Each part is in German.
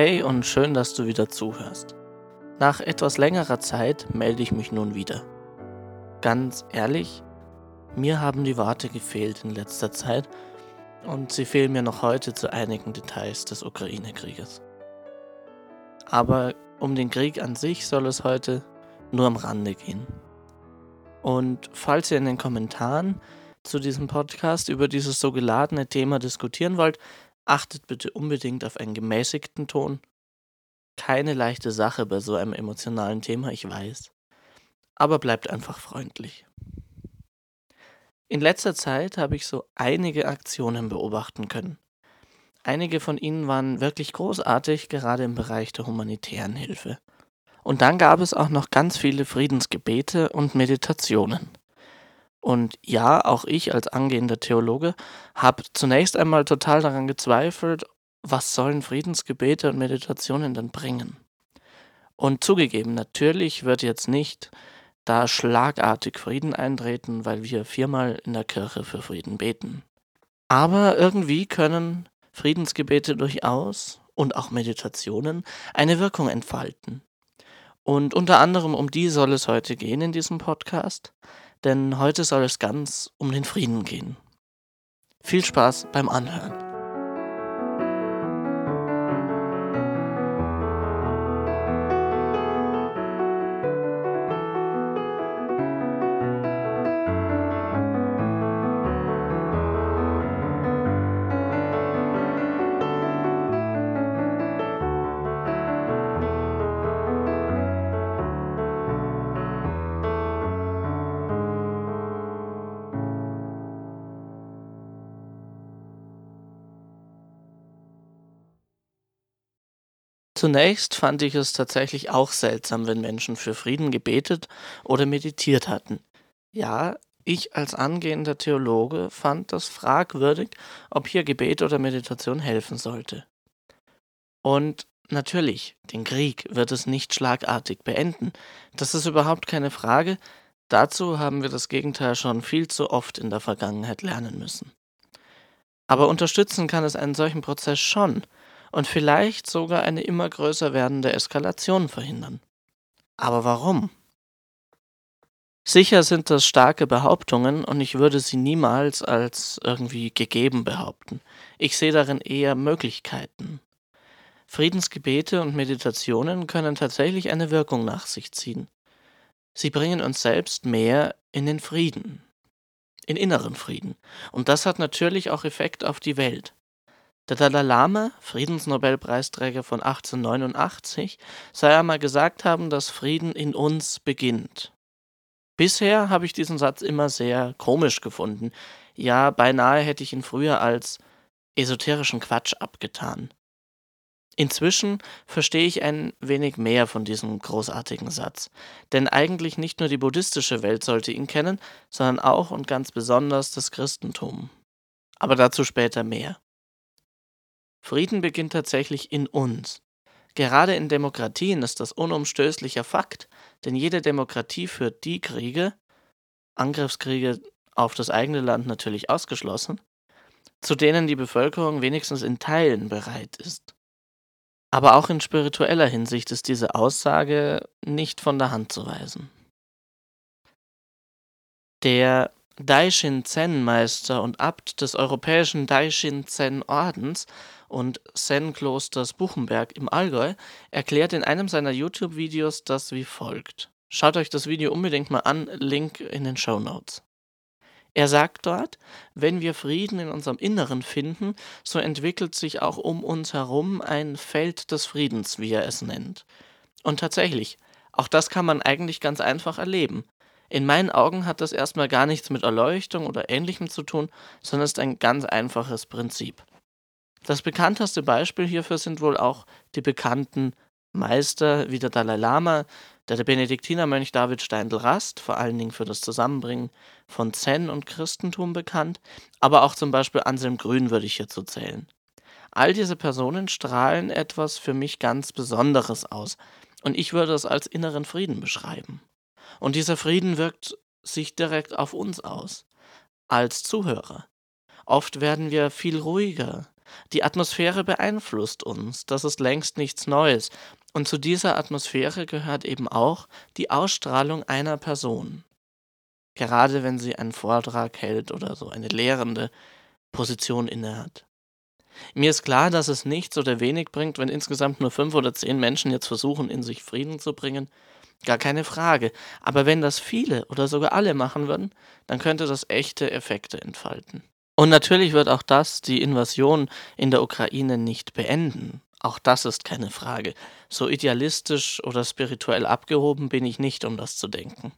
Hey und schön, dass du wieder zuhörst. Nach etwas längerer Zeit melde ich mich nun wieder. Ganz ehrlich, mir haben die Worte gefehlt in letzter Zeit und sie fehlen mir noch heute zu einigen Details des Ukraine-Krieges. Aber um den Krieg an sich soll es heute nur am Rande gehen. Und falls ihr in den Kommentaren zu diesem Podcast über dieses so geladene Thema diskutieren wollt, achtet bitte unbedingt auf einen gemäßigten Ton. Keine leichte Sache bei so einem emotionalen Thema, ich weiß. Aber bleibt einfach freundlich. In letzter Zeit habe ich so einige Aktionen beobachten können. Einige von ihnen waren wirklich großartig, gerade im Bereich der humanitären Hilfe. Und dann gab es auch noch ganz viele Friedensgebete und Meditationen. Und ja, auch ich als angehender Theologe habe zunächst einmal total daran gezweifelt, was sollen Friedensgebete und Meditationen denn bringen? Und zugegeben, natürlich wird jetzt nicht da schlagartig Frieden eintreten, weil wir viermal in der Kirche für Frieden beten. Aber irgendwie können Friedensgebete durchaus und auch Meditationen eine Wirkung entfalten. Und unter anderem um die soll es heute gehen in diesem Podcast, denn heute soll es ganz um den Frieden gehen. Viel Spaß beim Anhören. Zunächst fand ich es tatsächlich auch seltsam, wenn Menschen für Frieden gebetet oder meditiert hatten. Ja, ich als angehender Theologe fand das fragwürdig, ob hier Gebet oder Meditation helfen sollte. Und natürlich, den Krieg wird es nicht schlagartig beenden. Das ist überhaupt keine Frage. Dazu haben wir das Gegenteil schon viel zu oft in der Vergangenheit lernen müssen. Aber unterstützen kann es einen solchen Prozess schon, und vielleicht sogar eine immer größer werdende Eskalation verhindern. Aber warum? Sicher sind das starke Behauptungen und ich würde sie niemals als irgendwie gegeben behaupten. Ich sehe darin eher Möglichkeiten. Friedensgebete und Meditationen können tatsächlich eine Wirkung nach sich ziehen. Sie bringen uns selbst mehr in den Frieden, in inneren Frieden. Und das hat natürlich auch Effekt auf die Welt. Der Dalai Lama, Friedensnobelpreisträger von 1889, soll einmal gesagt haben, dass Frieden in uns beginnt. Bisher habe ich diesen Satz immer sehr komisch gefunden. Ja, beinahe hätte ich ihn früher als esoterischen Quatsch abgetan. Inzwischen verstehe ich ein wenig mehr von diesem großartigen Satz. Denn eigentlich nicht nur die buddhistische Welt sollte ihn kennen, sondern auch und ganz besonders das Christentum. Aber dazu später mehr. Frieden beginnt tatsächlich in uns. Gerade in Demokratien ist das unumstößlicher Fakt, denn jede Demokratie führt die Kriege, Angriffskriege auf das eigene Land natürlich ausgeschlossen, zu denen die Bevölkerung wenigstens in Teilen bereit ist. Aber auch in spiritueller Hinsicht ist diese Aussage nicht von der Hand zu weisen. Der Daishin Zen-Meister und Abt des europäischen Daishin Zen-Ordens und Zen-Klosters Buchenberg im Allgäu, erklärt in einem seiner YouTube-Videos das wie folgt. Schaut euch das Video unbedingt mal an, Link in den Show Notes. Er sagt dort, wenn wir Frieden in unserem Inneren finden, so entwickelt sich auch um uns herum ein Feld des Friedens, wie er es nennt. Und tatsächlich, auch das kann man eigentlich ganz einfach erleben. In meinen Augen hat das erstmal gar nichts mit Erleuchtung oder ähnlichem zu tun, sondern ist ein ganz einfaches Prinzip. Das bekannteste Beispiel hierfür sind wohl auch die bekannten Meister wie der Dalai Lama, der, Benediktinermönch David Steindl-Rast, vor allen Dingen für das Zusammenbringen von Zen und Christentum bekannt, aber auch zum Beispiel Anselm Grün würde ich hierzu zählen. All diese Personen strahlen etwas für mich ganz Besonderes aus und ich würde es als inneren Frieden beschreiben. Und dieser Frieden wirkt sich direkt auf uns aus, als Zuhörer. Oft werden wir viel ruhiger, Die Atmosphäre beeinflusst uns, das ist längst nichts Neues. Und zu dieser Atmosphäre gehört eben auch die Ausstrahlung einer Person. Gerade wenn sie einen Vortrag hält oder so eine lehrende Position innehat. Mir ist klar, dass es nichts oder wenig bringt, wenn insgesamt nur fünf oder zehn Menschen jetzt versuchen, in sich Frieden zu bringen. Gar keine Frage. Aber wenn das viele oder sogar alle machen würden, dann könnte das echte Effekte entfalten. Und natürlich wird auch das die Invasion in der Ukraine nicht beenden. Auch das ist keine Frage. So idealistisch oder spirituell abgehoben bin ich nicht, um das zu denken.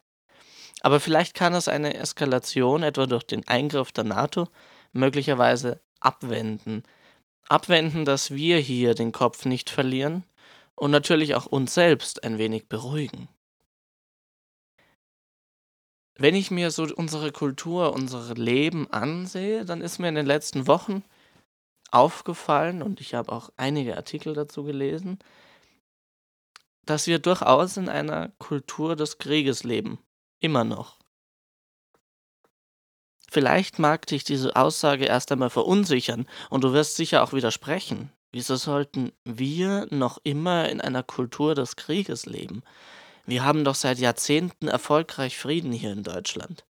Aber vielleicht kann es eine Eskalation etwa durch den Eingriff der NATO möglicherweise abwenden. Abwenden, dass wir hier den Kopf nicht verlieren und natürlich auch uns selbst ein wenig beruhigen. Wenn ich mir so unsere Kultur, unser Leben ansehe, dann ist mir in den letzten Wochen aufgefallen, und ich habe auch einige Artikel dazu gelesen, dass wir durchaus in einer Kultur des Krieges leben. Immer noch. Vielleicht mag dich diese Aussage erst einmal verunsichern und du wirst sicher auch widersprechen. Wieso sollten wir noch immer in einer Kultur des Krieges leben? Wir haben doch seit Jahrzehnten erfolgreich Frieden hier in Deutschland.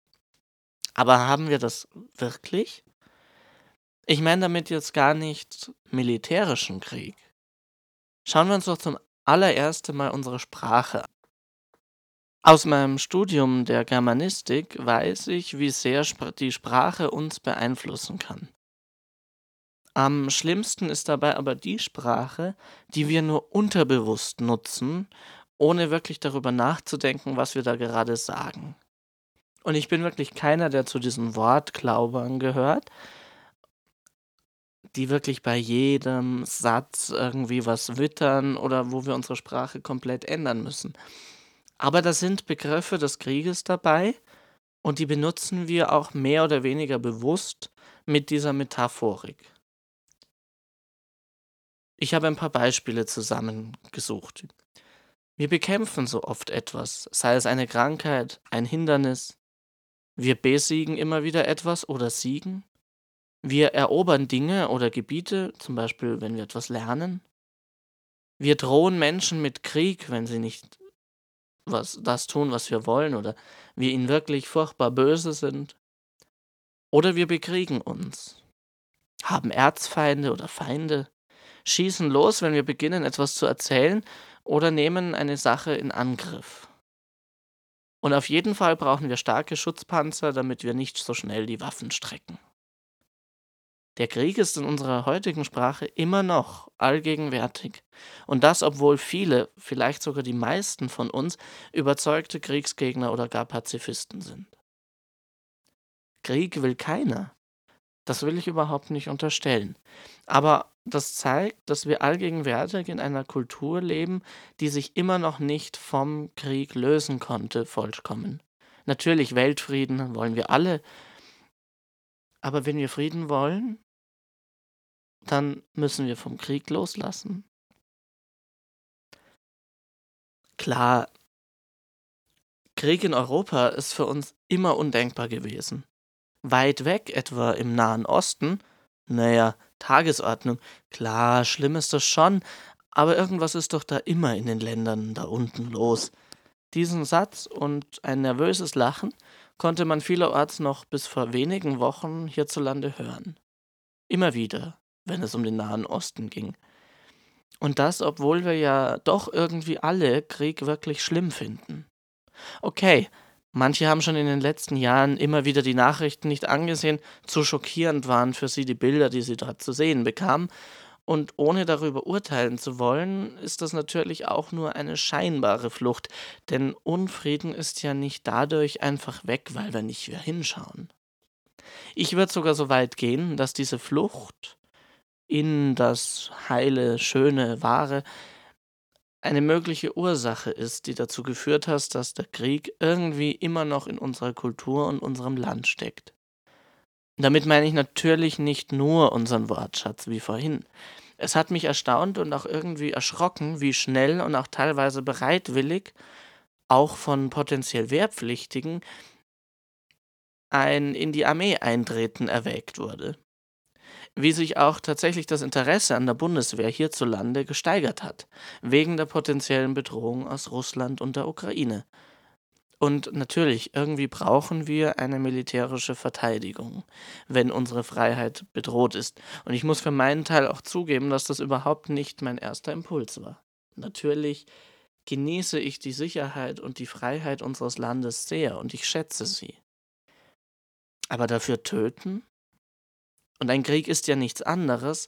Aber haben wir das wirklich? Ich meine damit jetzt gar nicht militärischen Krieg. Schauen wir uns doch zum allerersten Mal unsere Sprache an. Aus meinem Studium der Germanistik weiß ich, wie sehr die Sprache uns beeinflussen kann. Am schlimmsten ist dabei aber die Sprache, die wir nur unterbewusst nutzen ohne wirklich darüber nachzudenken, was wir da gerade sagen. Und ich bin wirklich keiner, der zu diesen Wortglaubern gehört, die wirklich bei jedem Satz irgendwie was wittern oder wo wir unsere Sprache komplett ändern müssen. Aber da sind Begriffe des Krieges dabei und die benutzen wir auch mehr oder weniger bewusst mit dieser Metaphorik. Ich habe ein paar Beispiele zusammengesucht. Wir bekämpfen so oft etwas, sei es eine Krankheit, ein Hindernis. Wir besiegen immer wieder etwas oder siegen. Wir erobern Dinge oder Gebiete, zum Beispiel wenn wir etwas lernen. Wir drohen Menschen mit Krieg, wenn sie nicht was, das tun, was wir wollen, oder wir ihnen wirklich furchtbar böse sind. Oder wir bekriegen uns, haben Erzfeinde oder Feinde, schießen los, wenn wir beginnen, etwas zu erzählen, oder nehmen eine Sache in Angriff. Und auf jeden Fall brauchen wir starke Schutzpanzer, damit wir nicht so schnell die Waffen strecken. Der Krieg ist in unserer heutigen Sprache immer noch allgegenwärtig. Und das, obwohl viele, vielleicht sogar die meisten von uns, überzeugte Kriegsgegner oder gar Pazifisten sind. Krieg will keiner. Das will ich überhaupt nicht unterstellen. Aber das zeigt, dass wir allgegenwärtig in einer Kultur leben, die sich immer noch nicht vom Krieg lösen konnte, vollkommen. Natürlich, Weltfrieden wollen wir alle. Aber wenn wir Frieden wollen, dann müssen wir vom Krieg loslassen. Klar, Krieg in Europa ist für uns immer undenkbar gewesen. Weit weg, etwa im Nahen Osten, naja, Tagesordnung. Klar, schlimm ist das schon, aber irgendwas ist doch da immer in den Ländern da unten los. Diesen Satz und ein nervöses Lachen konnte man vielerorts noch bis vor wenigen Wochen hierzulande hören. Immer wieder, wenn es um den Nahen Osten ging. Und das, obwohl wir ja doch irgendwie alle Krieg wirklich schlimm finden. Okay, Manche haben schon in den letzten Jahren immer wieder die Nachrichten nicht angesehen, zu schockierend waren für sie die Bilder, die sie dort zu sehen bekamen. Und ohne darüber urteilen zu wollen, ist das natürlich auch nur eine scheinbare Flucht, denn Unfrieden ist ja nicht dadurch einfach weg, weil wir nicht mehr hinschauen. Ich würde sogar so weit gehen, dass diese Flucht in das heile, schöne, wahre eine mögliche Ursache ist, die dazu geführt hat, dass der Krieg irgendwie immer noch in unserer Kultur und unserem Land steckt. Damit meine ich natürlich nicht nur unseren Wortschatz wie vorhin. Es hat mich erstaunt und auch irgendwie erschrocken, wie schnell und auch teilweise bereitwillig, auch von potenziell Wehrpflichtigen, ein in die Armee eintreten erwägt wurde. Wie sich auch tatsächlich das Interesse an der Bundeswehr hierzulande gesteigert hat, wegen der potenziellen Bedrohung aus Russland und der Ukraine. Und natürlich, irgendwie brauchen wir eine militärische Verteidigung, wenn unsere Freiheit bedroht ist. Und ich muss für meinen Teil auch zugeben, dass das überhaupt nicht mein erster Impuls war. Natürlich genieße ich die Sicherheit und die Freiheit unseres Landes sehr und ich schätze sie. Aber dafür töten? Und ein Krieg ist ja nichts anderes.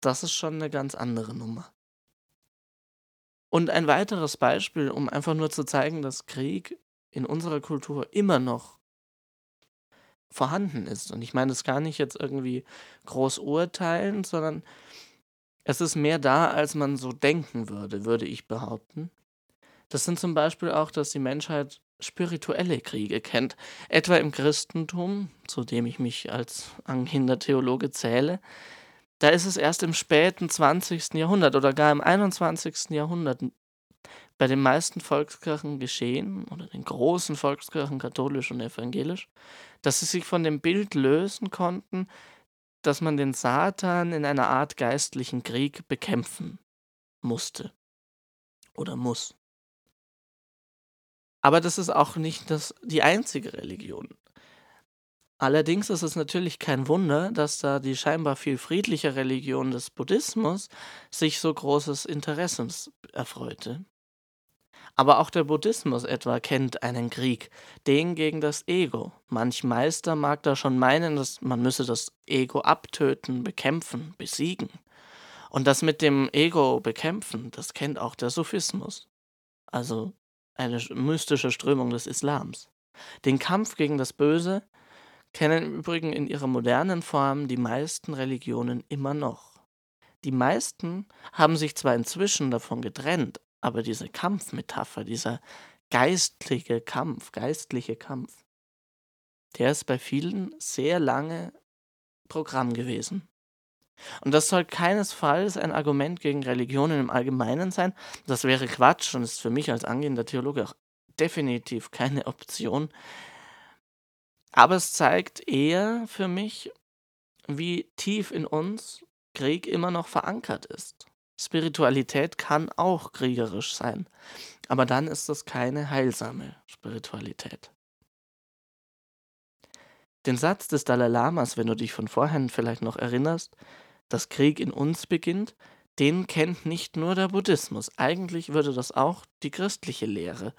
Das ist schon eine ganz andere Nummer. Und ein weiteres Beispiel, um einfach nur zu zeigen, dass Krieg in unserer Kultur immer noch vorhanden ist. Und ich meine das gar nicht jetzt irgendwie groß urteilen, sondern es ist mehr da, als man so denken würde, würde ich behaupten. Das sind zum Beispiel auch, dass die Menschheit spirituelle Kriege kennt, etwa im Christentum, zu dem ich mich als angehender Theologe zähle, da ist es erst im späten 20. Jahrhundert oder gar im 21. Jahrhundert bei den meisten Volkskirchen geschehen, oder den großen Volkskirchen, katholisch und evangelisch, dass sie sich von dem Bild lösen konnten, dass man den Satan in einer Art geistlichen Krieg bekämpfen musste oder muss. Aber das ist auch nicht das, die einzige Religion. Allerdings ist es natürlich kein Wunder, dass da die scheinbar viel friedliche Religion des Buddhismus sich so großes Interesses erfreute. Aber auch der Buddhismus etwa kennt einen Krieg, den gegen das Ego. Manch Meister mag da schon meinen, dass man müsse das Ego abtöten, bekämpfen, besiegen. Und das mit dem Ego bekämpfen, das kennt auch der Sufismus. Also eine mystische Strömung des Islams. Den Kampf gegen das Böse kennen im Übrigen in ihrer modernen Form die meisten Religionen immer noch. Die meisten haben sich zwar inzwischen davon getrennt, aber diese Kampfmetapher, dieser geistliche Kampf, geistliche Kampf, der ist bei vielen sehr lange Programm gewesen. Und das soll keinesfalls ein Argument gegen Religionen im Allgemeinen sein. Das wäre Quatsch und ist für mich als angehender Theologe auch definitiv keine Option. Aber es zeigt eher für mich, wie tief in uns Krieg immer noch verankert ist. Spiritualität kann auch kriegerisch sein, aber dann ist das keine heilsame Spiritualität. Den Satz des Dalai Lamas, wenn du dich von vorhin vielleicht noch erinnerst, dass Krieg in uns beginnt, den kennt nicht nur der Buddhismus. Eigentlich würde das auch die christliche Lehre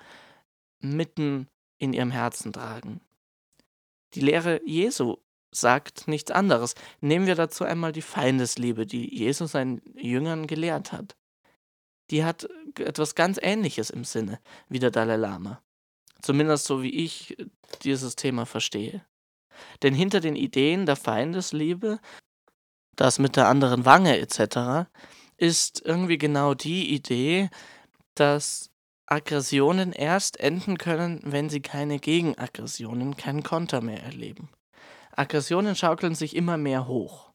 mitten in ihrem Herzen tragen. Die Lehre Jesu sagt nichts anderes. Nehmen wir dazu einmal die Feindesliebe, die Jesus seinen Jüngern gelehrt hat. Die hat etwas ganz Ähnliches im Sinne wie der Dalai Lama. Zumindest so wie ich dieses Thema verstehe. Denn hinter den Ideen der Feindesliebe, das mit der anderen Wange etc., ist irgendwie genau die Idee, dass Aggressionen erst enden können, wenn sie keine Gegenaggressionen, keinen Konter mehr erleben. Aggressionen schaukeln sich immer mehr hoch.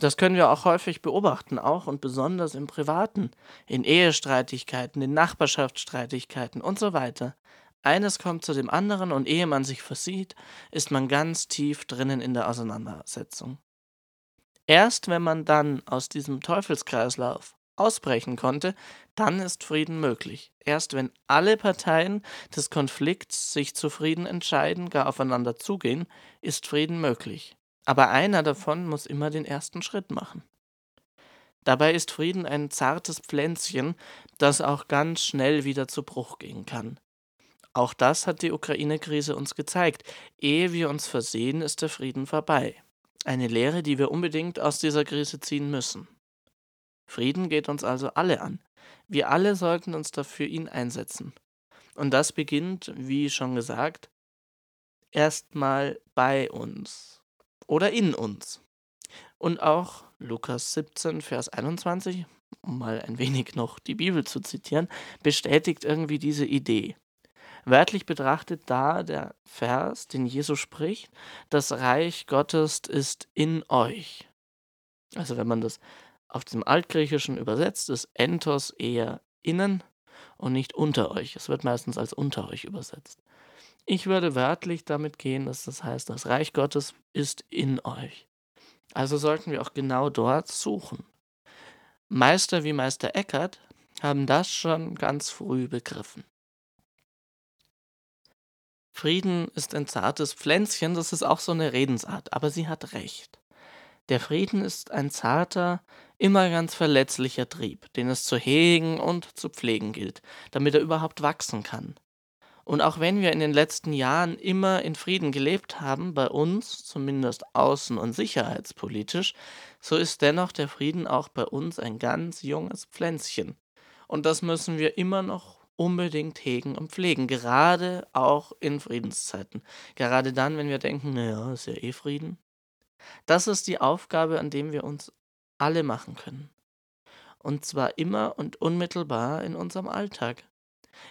Das können wir auch häufig beobachten, auch und besonders im Privaten, in Ehestreitigkeiten, in Nachbarschaftsstreitigkeiten und so weiter. Eines kommt zu dem anderen und ehe man sich versieht, ist man ganz tief drinnen in der Auseinandersetzung. Erst wenn man dann aus diesem Teufelskreislauf ausbrechen konnte, dann ist Frieden möglich. Erst wenn alle Parteien des Konflikts sich zu Frieden entscheiden, gar aufeinander zugehen, ist Frieden möglich. Aber einer davon muss immer den ersten Schritt machen. Dabei ist Frieden ein zartes Pflänzchen, das auch ganz schnell wieder zu Bruch gehen kann. Auch das hat die Ukraine-Krise uns gezeigt. Ehe wir uns versehen, ist der Frieden vorbei. Eine Lehre, die wir unbedingt aus dieser Krise ziehen müssen. Frieden geht uns also alle an. Wir alle sollten uns dafür ihn einsetzen. Und das beginnt, wie schon gesagt, erstmal bei uns oder in uns. Und auch Lukas 17, Vers 21, um mal ein wenig noch die Bibel zu zitieren, bestätigt irgendwie diese Idee. Wörtlich betrachtet da der Vers, den Jesus spricht, das Reich Gottes ist in euch. Also wenn man das auf dem Altgriechischen übersetzt ist Entos eher innen und nicht unter euch. Es wird meistens als unter euch übersetzt. Ich würde wörtlich damit gehen, dass das heißt, das Reich Gottes ist in euch. Also sollten wir auch genau dort suchen. Meister wie Meister Eckert haben das schon ganz früh begriffen. Frieden ist ein zartes Pflänzchen, das ist auch so eine Redensart, aber sie hat recht. Der Frieden ist ein zarter, immer ganz verletzlicher Trieb, den es zu hegen und zu pflegen gilt, damit er überhaupt wachsen kann. Und auch wenn wir in den letzten Jahren immer in Frieden gelebt haben, bei uns, zumindest außen- und sicherheitspolitisch, so ist dennoch der Frieden auch bei uns ein ganz junges Pflänzchen. Und das müssen wir immer noch unbedingt hegen und pflegen, gerade auch in Friedenszeiten. Gerade dann, wenn wir denken, naja, ist ja eh Frieden. Das ist die Aufgabe, an dem wir uns alle machen können. Und zwar immer und unmittelbar in unserem Alltag.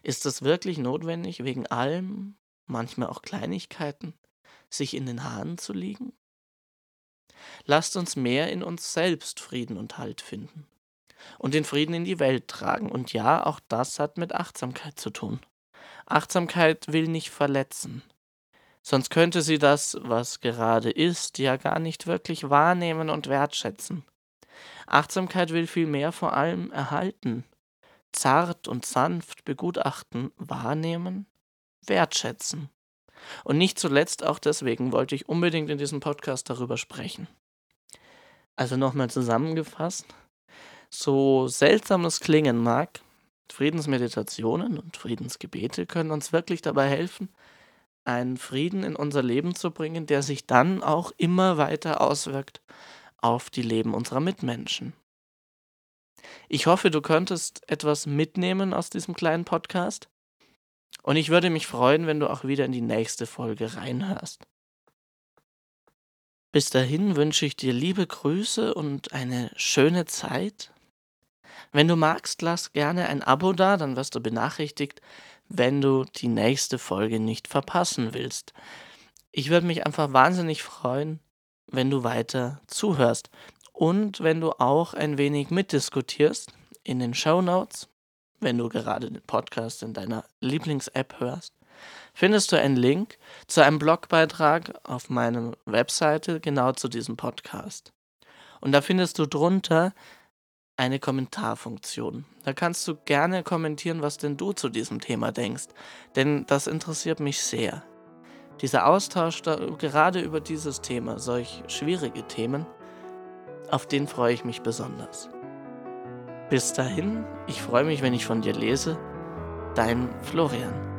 Ist es wirklich notwendig, wegen allem, manchmal auch Kleinigkeiten, sich in den Haaren zu liegen? Lasst uns mehr in uns selbst Frieden und Halt finden und den Frieden in die Welt tragen. Und ja, auch das hat mit Achtsamkeit zu tun. Achtsamkeit will nicht verletzen. Sonst könnte sie das, was gerade ist, ja gar nicht wirklich wahrnehmen und wertschätzen. Achtsamkeit will vielmehr vor allem erhalten, zart und sanft begutachten, wahrnehmen, wertschätzen. Und nicht zuletzt auch deswegen wollte ich unbedingt in diesem Podcast darüber sprechen. Also nochmal zusammengefasst, so seltsam es klingen mag, Friedensmeditationen und Friedensgebete können uns wirklich dabei helfen, einen Frieden in unser Leben zu bringen, der sich dann auch immer weiter auswirkt auf die Leben unserer Mitmenschen. Ich hoffe, du könntest etwas mitnehmen aus diesem kleinen Podcast. Und ich würde mich freuen, wenn du auch wieder in die nächste Folge reinhörst. Bis dahin wünsche ich dir liebe Grüße und eine schöne Zeit. Wenn du magst, lass gerne ein Abo da, dann wirst du benachrichtigt, wenn du die nächste Folge nicht verpassen willst. Ich würde mich einfach wahnsinnig freuen, wenn du weiter zuhörst und wenn du auch ein wenig mitdiskutierst in den Show Notes, wenn du gerade den Podcast in deiner Lieblings-App hörst, findest du einen Link zu einem Blogbeitrag auf meiner Webseite genau zu diesem Podcast. Und da findest du drunter eine Kommentarfunktion. Da kannst du gerne kommentieren, was denn du zu diesem Thema denkst, denn das interessiert mich sehr. Dieser Austausch da, gerade über dieses Thema, solch schwierige Themen, auf den freue ich mich besonders. Bis dahin, ich freue mich, wenn ich von dir lese. Dein Florian.